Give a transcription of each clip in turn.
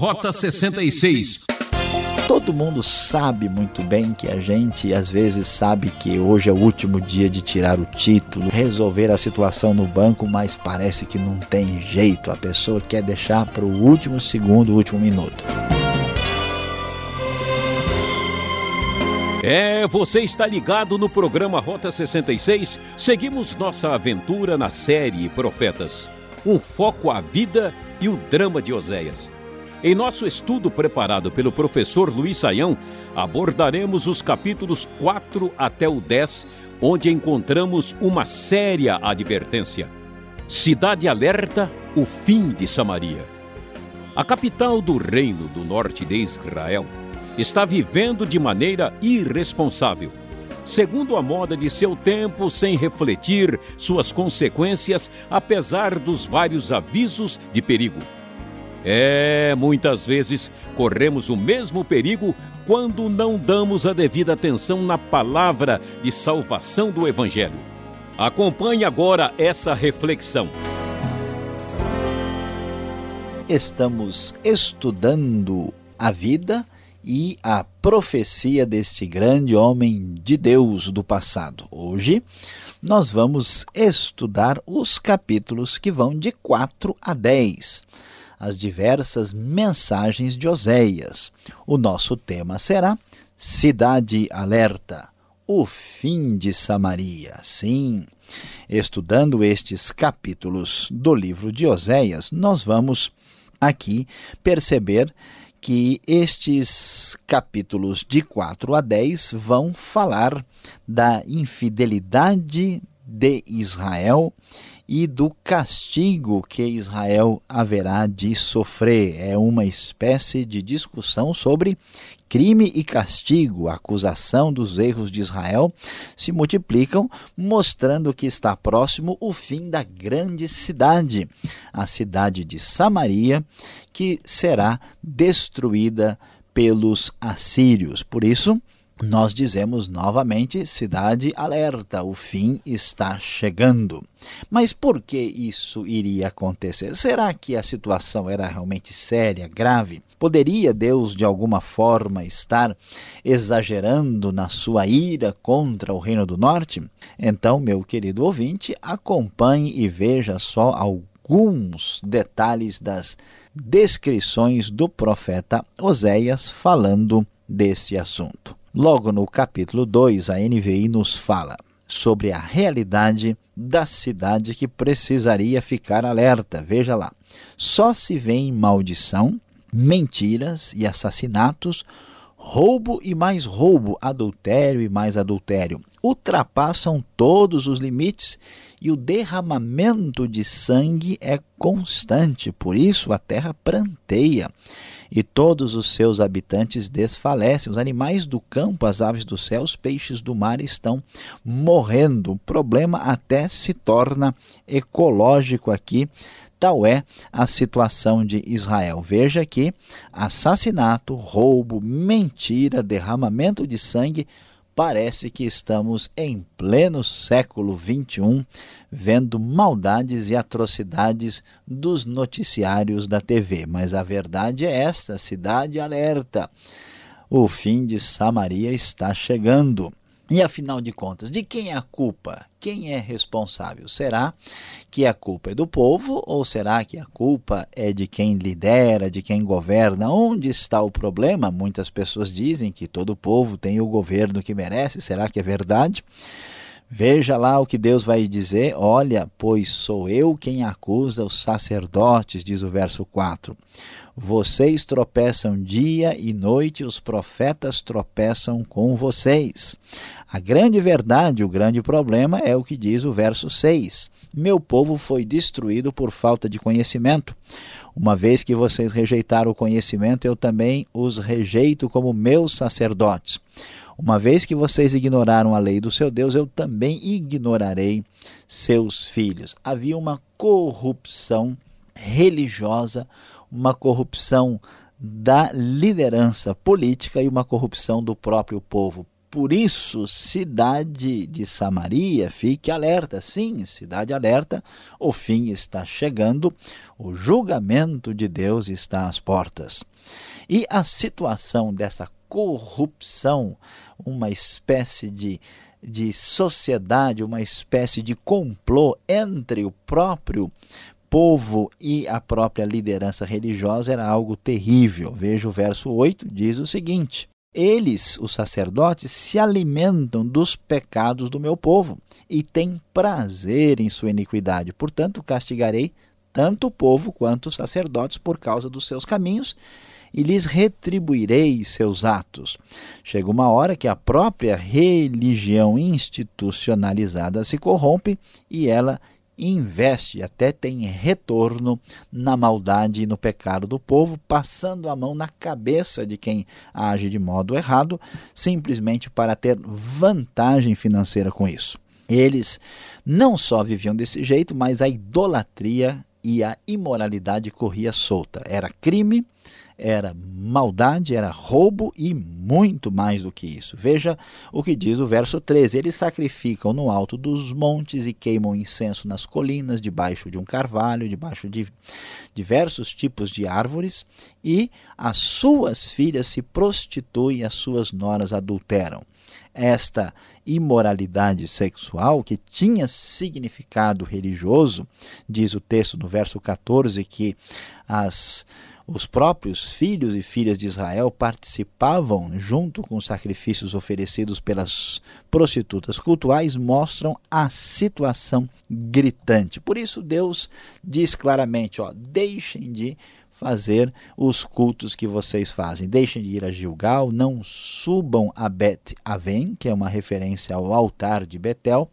Rota 66. Todo mundo sabe muito bem que a gente às vezes sabe que hoje é o último dia de tirar o título, resolver a situação no banco, mas parece que não tem jeito. A pessoa quer deixar para o último segundo, o último minuto. É, você está ligado no programa Rota 66. Seguimos nossa aventura na série Profetas. Um foco à vida e o drama de Oséias. Em nosso estudo preparado pelo professor Luiz Saião, abordaremos os capítulos 4 até o 10, onde encontramos uma séria advertência. Cidade alerta, o fim de Samaria. A capital do reino do norte de Israel está vivendo de maneira irresponsável, segundo a moda de seu tempo, sem refletir suas consequências, apesar dos vários avisos de perigo. É, muitas vezes corremos o mesmo perigo quando não damos a devida atenção na palavra de salvação do Evangelho. Acompanhe agora essa reflexão. Estamos estudando a vida e a profecia deste grande homem de Deus do passado. Hoje nós vamos estudar os capítulos que vão de 4 a 10 as diversas mensagens de Oséias. O nosso tema será Cidade Alerta, o fim de Samaria. Sim, estudando estes capítulos do livro de Oséias, nós vamos aqui perceber que estes capítulos de 4 a 10 vão falar da infidelidade de Israel e do castigo que Israel haverá de sofrer. É uma espécie de discussão sobre crime e castigo, a acusação dos erros de Israel se multiplicam, mostrando que está próximo o fim da grande cidade, a cidade de Samaria, que será destruída pelos assírios. Por isso, nós dizemos novamente: cidade alerta, o fim está chegando. Mas por que isso iria acontecer? Será que a situação era realmente séria, grave? Poderia Deus de alguma forma estar exagerando na sua ira contra o Reino do Norte? Então, meu querido ouvinte, acompanhe e veja só alguns detalhes das descrições do profeta Oséias falando desse assunto. Logo no capítulo 2, a NVI nos fala sobre a realidade da cidade que precisaria ficar alerta. Veja lá. Só se vê em maldição, mentiras e assassinatos, roubo e mais roubo, adultério e mais adultério. Ultrapassam todos os limites e o derramamento de sangue é constante. Por isso a terra pranteia e todos os seus habitantes desfalecem. Os animais do campo, as aves do céu, os peixes do mar estão morrendo. O problema até se torna ecológico aqui. Tal é a situação de Israel. Veja que assassinato, roubo, mentira, derramamento de sangue parece que estamos em pleno século XXI, vendo maldades e atrocidades dos noticiários da TV. Mas a verdade é esta: cidade alerta. O fim de Samaria está chegando. E afinal de contas, de quem é a culpa? Quem é responsável? Será que a culpa é do povo ou será que a culpa é de quem lidera, de quem governa? Onde está o problema? Muitas pessoas dizem que todo povo tem o governo que merece. Será que é verdade? Veja lá o que Deus vai dizer: Olha, pois sou eu quem acusa os sacerdotes, diz o verso 4. Vocês tropeçam dia e noite, os profetas tropeçam com vocês. A grande verdade, o grande problema é o que diz o verso 6. Meu povo foi destruído por falta de conhecimento. Uma vez que vocês rejeitaram o conhecimento, eu também os rejeito como meus sacerdotes. Uma vez que vocês ignoraram a lei do seu Deus, eu também ignorarei seus filhos. Havia uma corrupção religiosa uma corrupção da liderança política e uma corrupção do próprio povo. Por isso, cidade de Samaria, fique alerta. Sim, cidade alerta, o fim está chegando, o julgamento de Deus está às portas. E a situação dessa corrupção, uma espécie de, de sociedade, uma espécie de complô entre o próprio povo e a própria liderança religiosa era algo terrível. Veja o verso 8, diz o seguinte: Eles, os sacerdotes, se alimentam dos pecados do meu povo e têm prazer em sua iniquidade. Portanto, castigarei tanto o povo quanto os sacerdotes por causa dos seus caminhos e lhes retribuirei seus atos. Chega uma hora que a própria religião institucionalizada se corrompe e ela investe, até tem retorno na maldade e no pecado do povo, passando a mão na cabeça de quem age de modo errado, simplesmente para ter vantagem financeira com isso. Eles não só viviam desse jeito, mas a idolatria e a imoralidade corria solta. Era crime, era maldade, era roubo e muito mais do que isso. Veja o que diz o verso 13: Eles sacrificam no alto dos montes e queimam incenso nas colinas, debaixo de um carvalho, debaixo de diversos tipos de árvores, e as suas filhas se prostituem as suas noras adulteram. Esta imoralidade sexual, que tinha significado religioso, diz o texto no verso 14 que as os próprios filhos e filhas de Israel participavam junto com os sacrifícios oferecidos pelas prostitutas cultuais, mostram a situação gritante. Por isso, Deus diz claramente: ó, deixem de fazer os cultos que vocês fazem. Deixem de ir a Gilgal, não subam a Bet Aven, que é uma referência ao altar de Betel,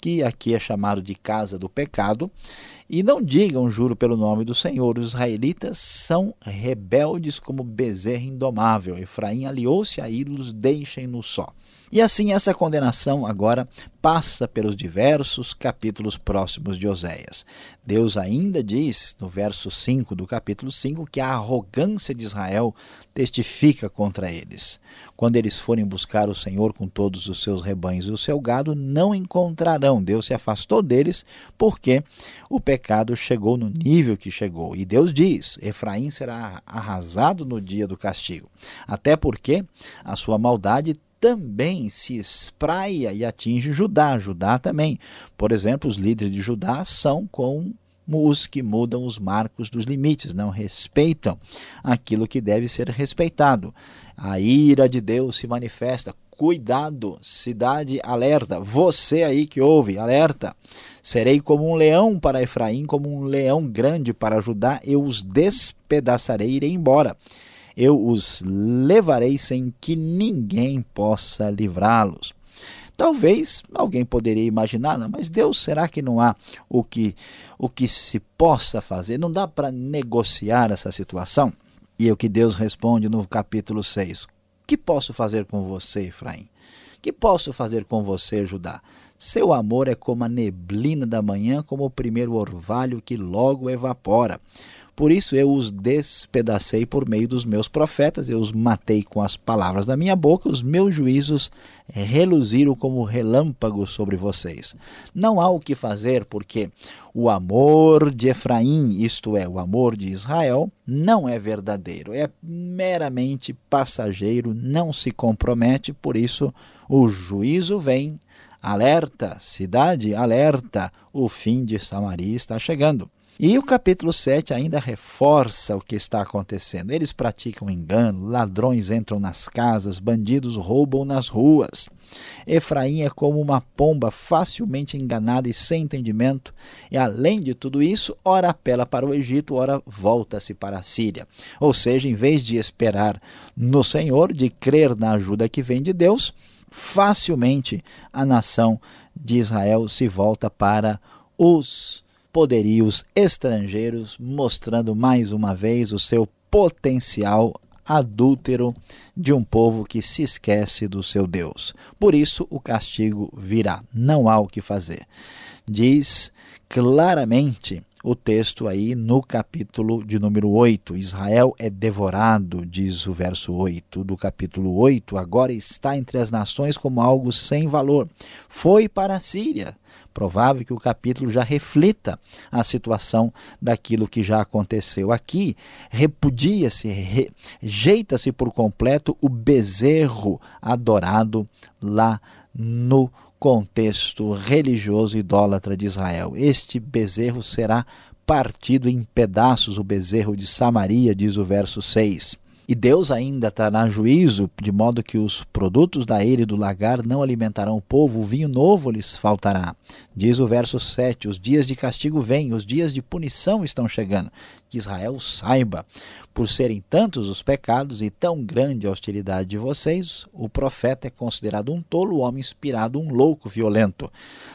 que aqui é chamado de casa do pecado. E não digam, juro pelo nome do Senhor, os israelitas são rebeldes como bezerro indomável. Efraim aliou-se a ídolos, deixem-no só. E assim essa condenação agora passa pelos diversos capítulos próximos de Oséias. Deus ainda diz, no verso 5 do capítulo 5, que a arrogância de Israel testifica contra eles. Quando eles forem buscar o Senhor com todos os seus rebanhos e o seu gado, não encontrarão. Deus se afastou deles porque o pecado chegou no nível que chegou. E Deus diz: Efraim será arrasado no dia do castigo. Até porque a sua maldade também se espraia e atinge Judá. Judá também. Por exemplo, os líderes de Judá são como os que mudam os marcos dos limites, não respeitam aquilo que deve ser respeitado. A ira de Deus se manifesta. Cuidado, cidade alerta. Você aí que ouve, alerta. Serei como um leão para Efraim, como um leão grande para Judá, eu os despedaçarei e irei embora eu os levarei sem que ninguém possa livrá-los. Talvez alguém poderia imaginar, não, mas Deus, será que não há o que, o que se possa fazer? Não dá para negociar essa situação? E é o que Deus responde no capítulo 6. Que posso fazer com você, Efraim? Que posso fazer com você, Judá? Seu amor é como a neblina da manhã, como o primeiro orvalho que logo evapora. Por isso eu os despedacei por meio dos meus profetas, eu os matei com as palavras da minha boca, os meus juízos reluziram como relâmpagos sobre vocês. Não há o que fazer, porque o amor de Efraim, isto é, o amor de Israel, não é verdadeiro, é meramente passageiro, não se compromete, por isso o juízo vem. Alerta, cidade, alerta, o fim de Samaria está chegando. E o capítulo 7 ainda reforça o que está acontecendo. Eles praticam engano, ladrões entram nas casas, bandidos roubam nas ruas. Efraim é como uma pomba facilmente enganada e sem entendimento, e além de tudo isso, ora apela para o Egito, ora volta-se para a Síria. Ou seja, em vez de esperar no Senhor, de crer na ajuda que vem de Deus, facilmente a nação de Israel se volta para os poderios estrangeiros, mostrando mais uma vez o seu potencial adúltero de um povo que se esquece do seu Deus. Por isso o castigo virá, não há o que fazer. Diz claramente o texto aí no capítulo de número 8. Israel é devorado, diz o verso 8 do capítulo 8. Agora está entre as nações como algo sem valor. Foi para a Síria. Provável que o capítulo já reflita a situação daquilo que já aconteceu. Aqui, repudia-se, rejeita-se por completo o bezerro adorado lá no contexto religioso idólatra de Israel. Este bezerro será partido em pedaços, o bezerro de Samaria, diz o verso 6. E Deus ainda trará juízo, de modo que os produtos da ilha e do lagar não alimentarão o povo, o vinho novo lhes faltará. Diz o verso 7: Os dias de castigo vêm, os dias de punição estão chegando. Que Israel saiba, por serem tantos os pecados e tão grande a hostilidade de vocês, o profeta é considerado um tolo, homem inspirado, um louco violento.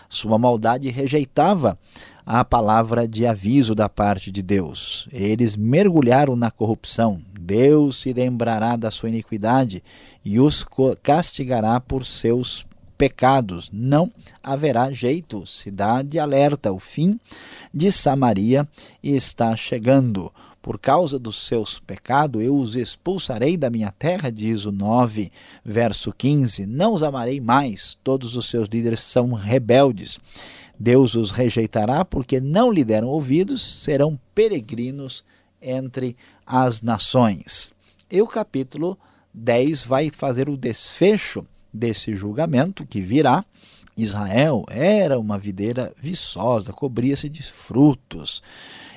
Sua maldade rejeitava a palavra de aviso da parte de Deus. Eles mergulharam na corrupção. Deus se lembrará da sua iniquidade e os castigará por seus pecados. Não haverá jeito. Cidade alerta. O fim de Samaria está chegando. Por causa dos seus pecados, eu os expulsarei da minha terra, diz o 9, verso 15. Não os amarei mais, todos os seus líderes são rebeldes. Deus os rejeitará porque não lhe deram ouvidos, serão peregrinos entre as nações. E o capítulo 10 vai fazer o desfecho desse julgamento que virá. Israel era uma videira viçosa, cobria-se de frutos,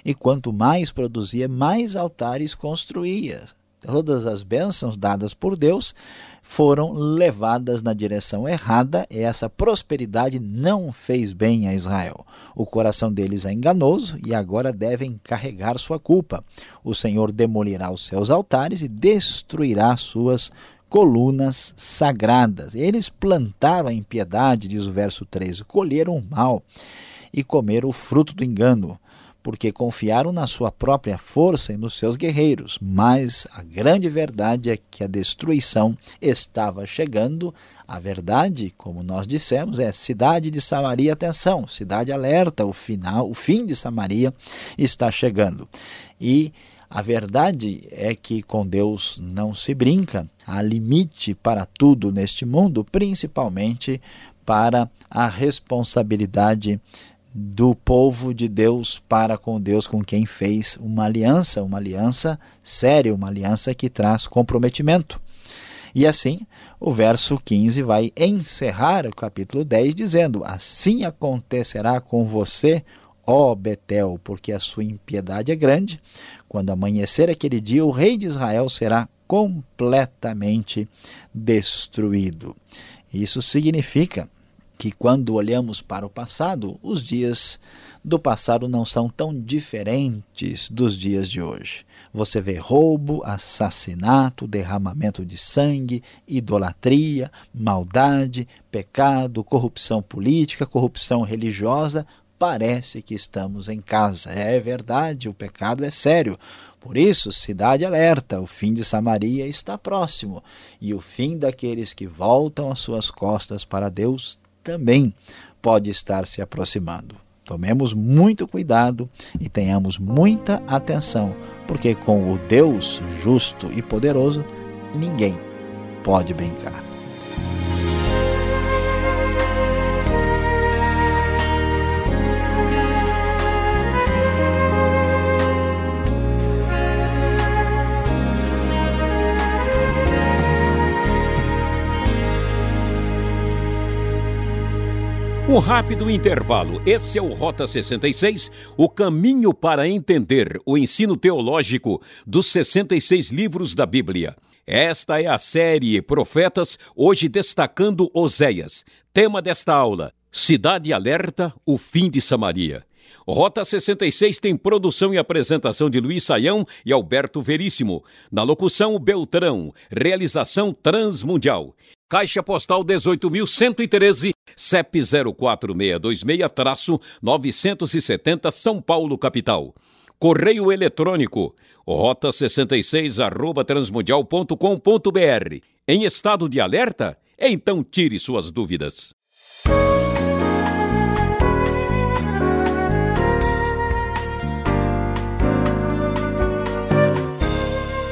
e quanto mais produzia, mais altares construía. Todas as bênçãos dadas por Deus foram levadas na direção errada e essa prosperidade não fez bem a Israel. O coração deles é enganoso e agora devem carregar sua culpa. O Senhor demolirá os seus altares e destruirá suas colunas sagradas. Eles plantaram a impiedade, diz o verso 13, colheram o mal e comeram o fruto do engano porque confiaram na sua própria força e nos seus guerreiros. Mas a grande verdade é que a destruição estava chegando. A verdade, como nós dissemos, é cidade de Samaria, atenção, cidade alerta, o final, o fim de Samaria está chegando. E a verdade é que com Deus não se brinca. Há limite para tudo neste mundo, principalmente para a responsabilidade do povo de Deus para com Deus, com quem fez uma aliança, uma aliança séria, uma aliança que traz comprometimento. E assim, o verso 15 vai encerrar o capítulo 10 dizendo: Assim acontecerá com você, ó Betel, porque a sua impiedade é grande. Quando amanhecer aquele dia, o rei de Israel será completamente destruído. Isso significa que quando olhamos para o passado, os dias do passado não são tão diferentes dos dias de hoje. Você vê roubo, assassinato, derramamento de sangue, idolatria, maldade, pecado, corrupção política, corrupção religiosa. Parece que estamos em casa. É verdade, o pecado é sério. Por isso, cidade alerta: o fim de Samaria está próximo, e o fim daqueles que voltam as suas costas para Deus também pode estar se aproximando. Tomemos muito cuidado e tenhamos muita atenção, porque com o Deus justo e poderoso, ninguém pode brincar. Um rápido intervalo. Esse é o Rota 66, o caminho para entender o ensino teológico dos 66 livros da Bíblia. Esta é a série Profetas, hoje destacando Oséias. Tema desta aula: Cidade Alerta, o fim de Samaria. Rota 66 tem produção e apresentação de Luiz Saião e Alberto Veríssimo. Na locução, Beltrão. Realização Transmundial. Caixa Postal 18.113, CEP 04626-970 São Paulo, capital. Correio eletrônico, rota 66 arroba transmundial.com.br. Em estado de alerta? Então tire suas dúvidas.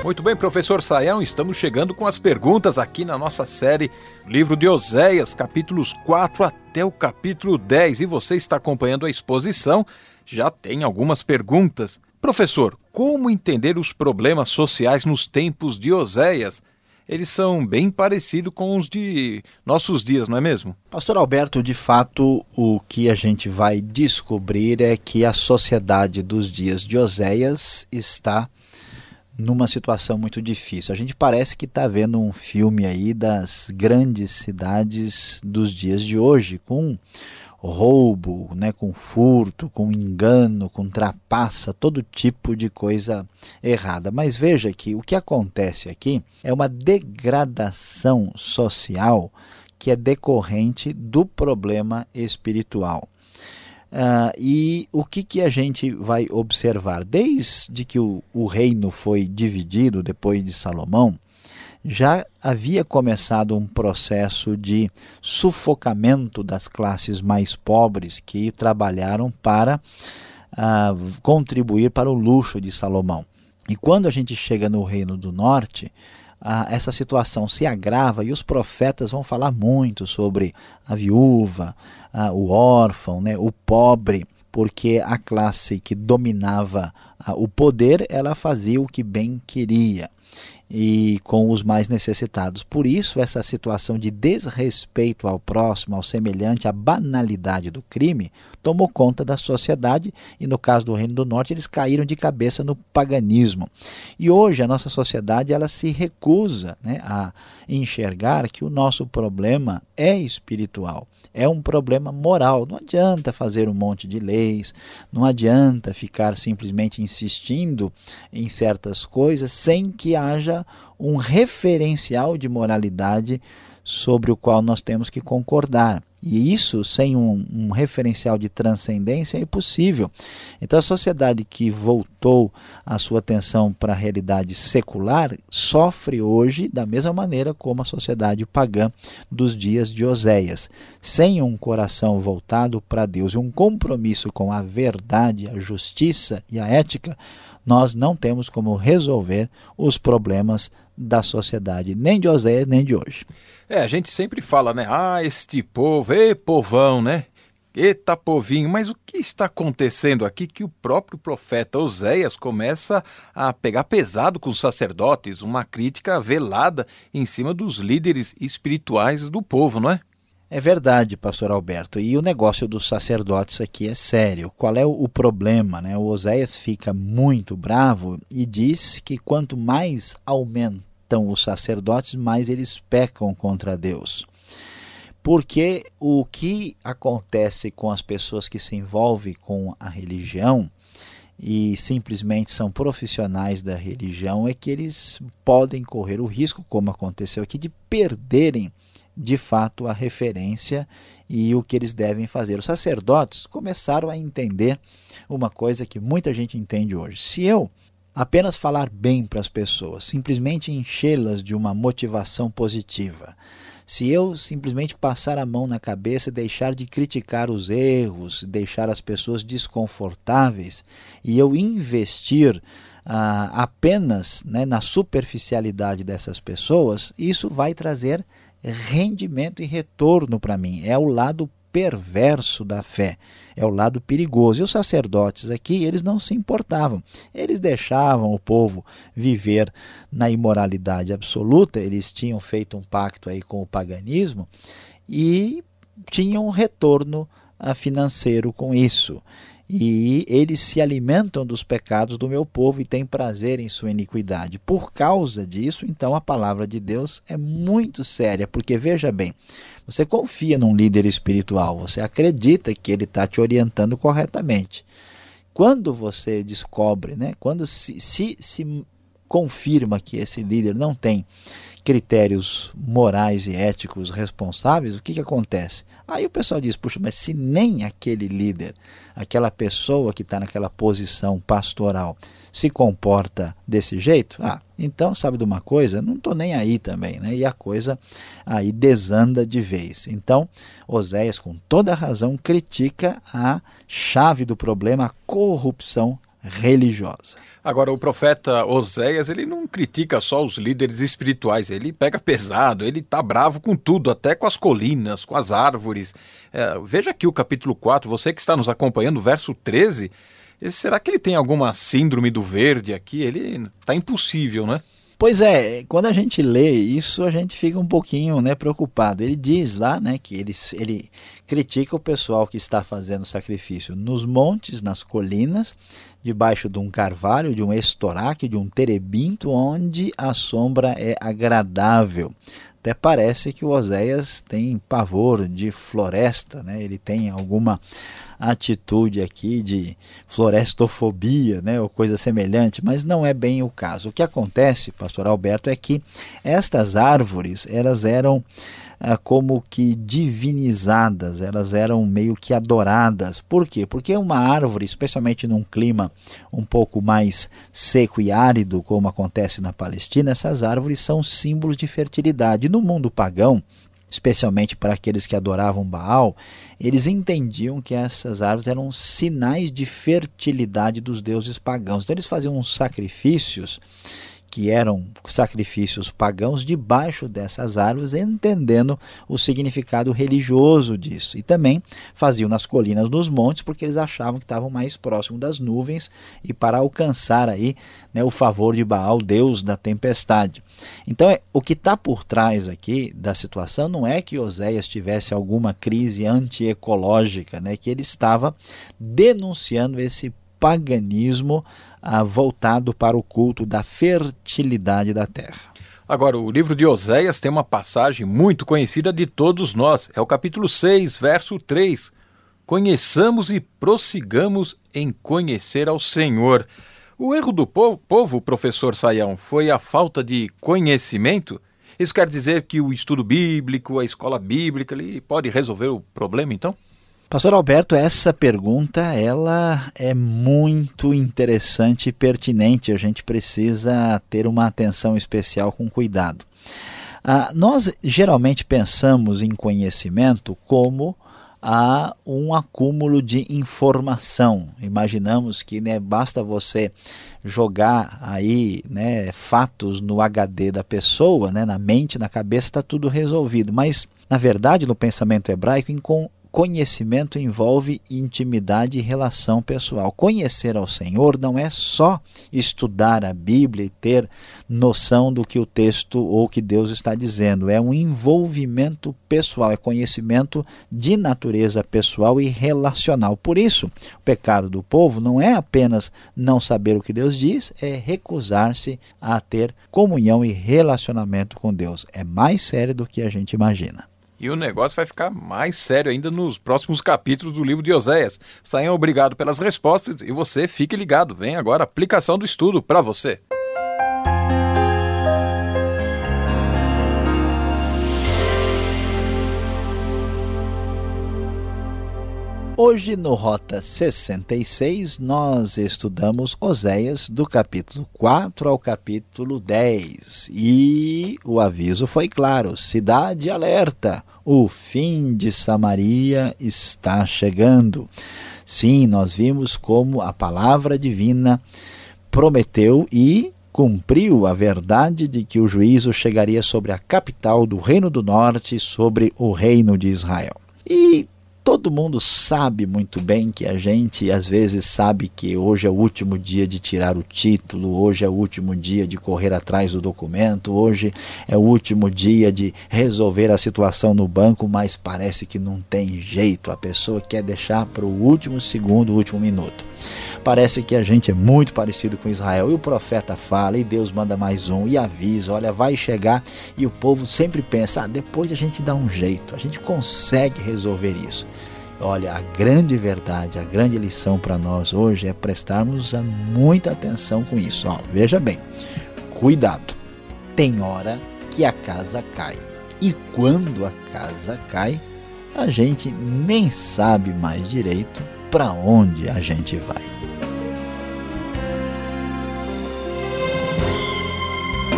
Muito bem, professor Saião, estamos chegando com as perguntas aqui na nossa série Livro de Oséias, capítulos 4 até o capítulo 10. E você está acompanhando a exposição, já tem algumas perguntas. Professor, como entender os problemas sociais nos tempos de Oséias? Eles são bem parecidos com os de nossos dias, não é mesmo? Pastor Alberto, de fato, o que a gente vai descobrir é que a sociedade dos dias de Oséias está numa situação muito difícil. A gente parece que está vendo um filme aí das grandes cidades dos dias de hoje, com roubo, né, com furto, com engano, com trapaça, todo tipo de coisa errada. Mas veja que o que acontece aqui é uma degradação social que é decorrente do problema espiritual. Uh, e o que, que a gente vai observar? Desde que o, o reino foi dividido depois de Salomão, já havia começado um processo de sufocamento das classes mais pobres que trabalharam para uh, contribuir para o luxo de Salomão. E quando a gente chega no Reino do Norte, essa situação se agrava e os profetas vão falar muito sobre a viúva, o órfão, né, o pobre, porque a classe que dominava o poder, ela fazia o que bem queria e com os mais necessitados. Por isso, essa situação de desrespeito ao próximo, ao semelhante, a banalidade do crime, tomou conta da sociedade e, no caso do Reino do Norte, eles caíram de cabeça no paganismo. E hoje a nossa sociedade ela se recusa né, a enxergar que o nosso problema é espiritual é um problema moral. Não adianta fazer um monte de leis, não adianta ficar simplesmente insistindo em certas coisas sem que haja um referencial de moralidade sobre o qual nós temos que concordar. E isso, sem um, um, referencial de transcendência, é impossível. Então, a sociedade que voltou a sua atenção para a realidade secular sofre hoje da mesma maneira como a sociedade pagã dos dias de Oséias. Sem um coração voltado para Deus e um compromisso com a verdade, a justiça e a ética, nós não temos como resolver os problemas da sociedade, nem de Oséias, nem de hoje. É, a gente sempre fala, né? Ah, este povo, ê povão, né? Eita povinho, mas o que está acontecendo aqui que o próprio profeta Oséias começa a pegar pesado com os sacerdotes, uma crítica velada em cima dos líderes espirituais do povo, não é? É verdade, pastor Alberto. E o negócio dos sacerdotes aqui é sério. Qual é o problema? Né? O Oséias fica muito bravo e diz que quanto mais aumentam os sacerdotes, mais eles pecam contra Deus. Porque o que acontece com as pessoas que se envolvem com a religião e simplesmente são profissionais da religião é que eles podem correr o risco, como aconteceu aqui, de perderem de fato a referência e o que eles devem fazer. Os sacerdotes começaram a entender uma coisa que muita gente entende hoje. Se eu apenas falar bem para as pessoas, simplesmente enchê-las de uma motivação positiva, se eu simplesmente passar a mão na cabeça e deixar de criticar os erros, deixar as pessoas desconfortáveis e eu investir ah, apenas né, na superficialidade dessas pessoas, isso vai trazer rendimento e retorno para mim. É o lado perverso da fé, é o lado perigoso. E os sacerdotes aqui, eles não se importavam. Eles deixavam o povo viver na imoralidade absoluta, eles tinham feito um pacto aí com o paganismo e tinham um retorno ah, financeiro com isso e eles se alimentam dos pecados do meu povo e têm prazer em sua iniquidade. Por causa disso, então, a palavra de Deus é muito séria, porque veja bem, você confia num líder espiritual, você acredita que ele está te orientando corretamente. Quando você descobre, né, quando se, se, se confirma que esse líder não tem critérios morais e éticos responsáveis, o que, que acontece? Aí o pessoal diz: puxa, mas se nem aquele líder, aquela pessoa que está naquela posição pastoral, se comporta desse jeito, ah, então sabe de uma coisa? Não estou nem aí também, né? E a coisa aí desanda de vez. Então, Oséias, com toda razão, critica a chave do problema, a corrupção religiosa. Agora, o profeta Oséias, ele não critica só os líderes espirituais, ele pega pesado, ele tá bravo com tudo, até com as colinas, com as árvores. É, veja aqui o capítulo 4, você que está nos acompanhando, verso 13. Será que ele tem alguma síndrome do verde aqui? Ele tá impossível, né? Pois é, quando a gente lê isso, a gente fica um pouquinho né, preocupado. Ele diz lá né, que ele, ele critica o pessoal que está fazendo sacrifício nos montes, nas colinas, debaixo de um carvalho, de um estoraque, de um terebinto, onde a sombra é agradável. Até parece que o Oséias tem pavor de floresta, né? ele tem alguma atitude aqui de florestofobia, né, ou coisa semelhante, mas não é bem o caso. O que acontece, pastor Alberto, é que estas árvores, elas eram como que divinizadas, elas eram meio que adoradas. Por quê? Porque uma árvore, especialmente num clima um pouco mais seco e árido, como acontece na Palestina, essas árvores são símbolos de fertilidade. No mundo pagão, especialmente para aqueles que adoravam Baal, eles entendiam que essas árvores eram sinais de fertilidade dos deuses pagãos. Então eles faziam uns sacrifícios que eram sacrifícios pagãos debaixo dessas árvores, entendendo o significado religioso disso. E também faziam nas colinas, nos montes, porque eles achavam que estavam mais próximos das nuvens e para alcançar aí né, o favor de Baal, deus da tempestade. Então, é, o que está por trás aqui da situação não é que Oséias tivesse alguma crise antiecológica, né, que ele estava denunciando esse paganismo voltado para o culto da fertilidade da terra. Agora, o livro de Oséias tem uma passagem muito conhecida de todos nós. É o capítulo 6, verso 3. Conheçamos e prossigamos em conhecer ao Senhor. O erro do povo, povo, professor Saião, foi a falta de conhecimento? Isso quer dizer que o estudo bíblico, a escola bíblica, ele pode resolver o problema, então? Pastor Alberto, essa pergunta ela é muito interessante e pertinente. A gente precisa ter uma atenção especial com cuidado. Ah, nós geralmente pensamos em conhecimento como a um acúmulo de informação. Imaginamos que né, basta você jogar aí né, fatos no HD da pessoa, né, na mente, na cabeça, está tudo resolvido. Mas, na verdade, no pensamento hebraico, conhecimento envolve intimidade e relação pessoal. Conhecer ao Senhor não é só estudar a Bíblia e ter noção do que o texto ou que Deus está dizendo, é um envolvimento pessoal, é conhecimento de natureza pessoal e relacional. Por isso, o pecado do povo não é apenas não saber o que Deus diz, é recusar-se a ter comunhão e relacionamento com Deus. É mais sério do que a gente imagina. E o negócio vai ficar mais sério ainda nos próximos capítulos do livro de Oséias. Saiam obrigado pelas respostas e você fique ligado. Vem agora a aplicação do estudo para você. Hoje no Rota 66 nós estudamos Oséias do capítulo 4 ao capítulo 10 e o aviso foi claro: cidade alerta, o fim de Samaria está chegando. Sim, nós vimos como a palavra divina prometeu e cumpriu a verdade de que o juízo chegaria sobre a capital do Reino do Norte, sobre o Reino de Israel. E todo mundo sabe muito bem que a gente às vezes sabe que hoje é o último dia de tirar o título, hoje é o último dia de correr atrás do documento, hoje é o último dia de resolver a situação no banco, mas parece que não tem jeito, a pessoa quer deixar para o último segundo, o último minuto. Parece que a gente é muito parecido com Israel. E o profeta fala, e Deus manda mais um, e avisa: olha, vai chegar. E o povo sempre pensa: ah, depois a gente dá um jeito, a gente consegue resolver isso. Olha, a grande verdade, a grande lição para nós hoje é prestarmos muita atenção com isso. Ó, veja bem, cuidado. Tem hora que a casa cai. E quando a casa cai, a gente nem sabe mais direito para onde a gente vai.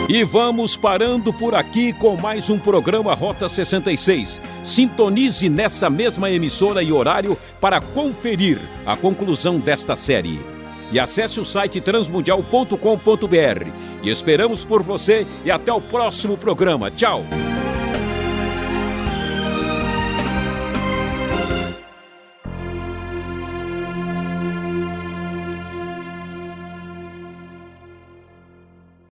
E vamos parando por aqui com mais um programa Rota 66. Sintonize nessa mesma emissora e horário para conferir a conclusão desta série. e acesse o site transmundial.com.br. E esperamos por você e até o próximo programa. Tchau!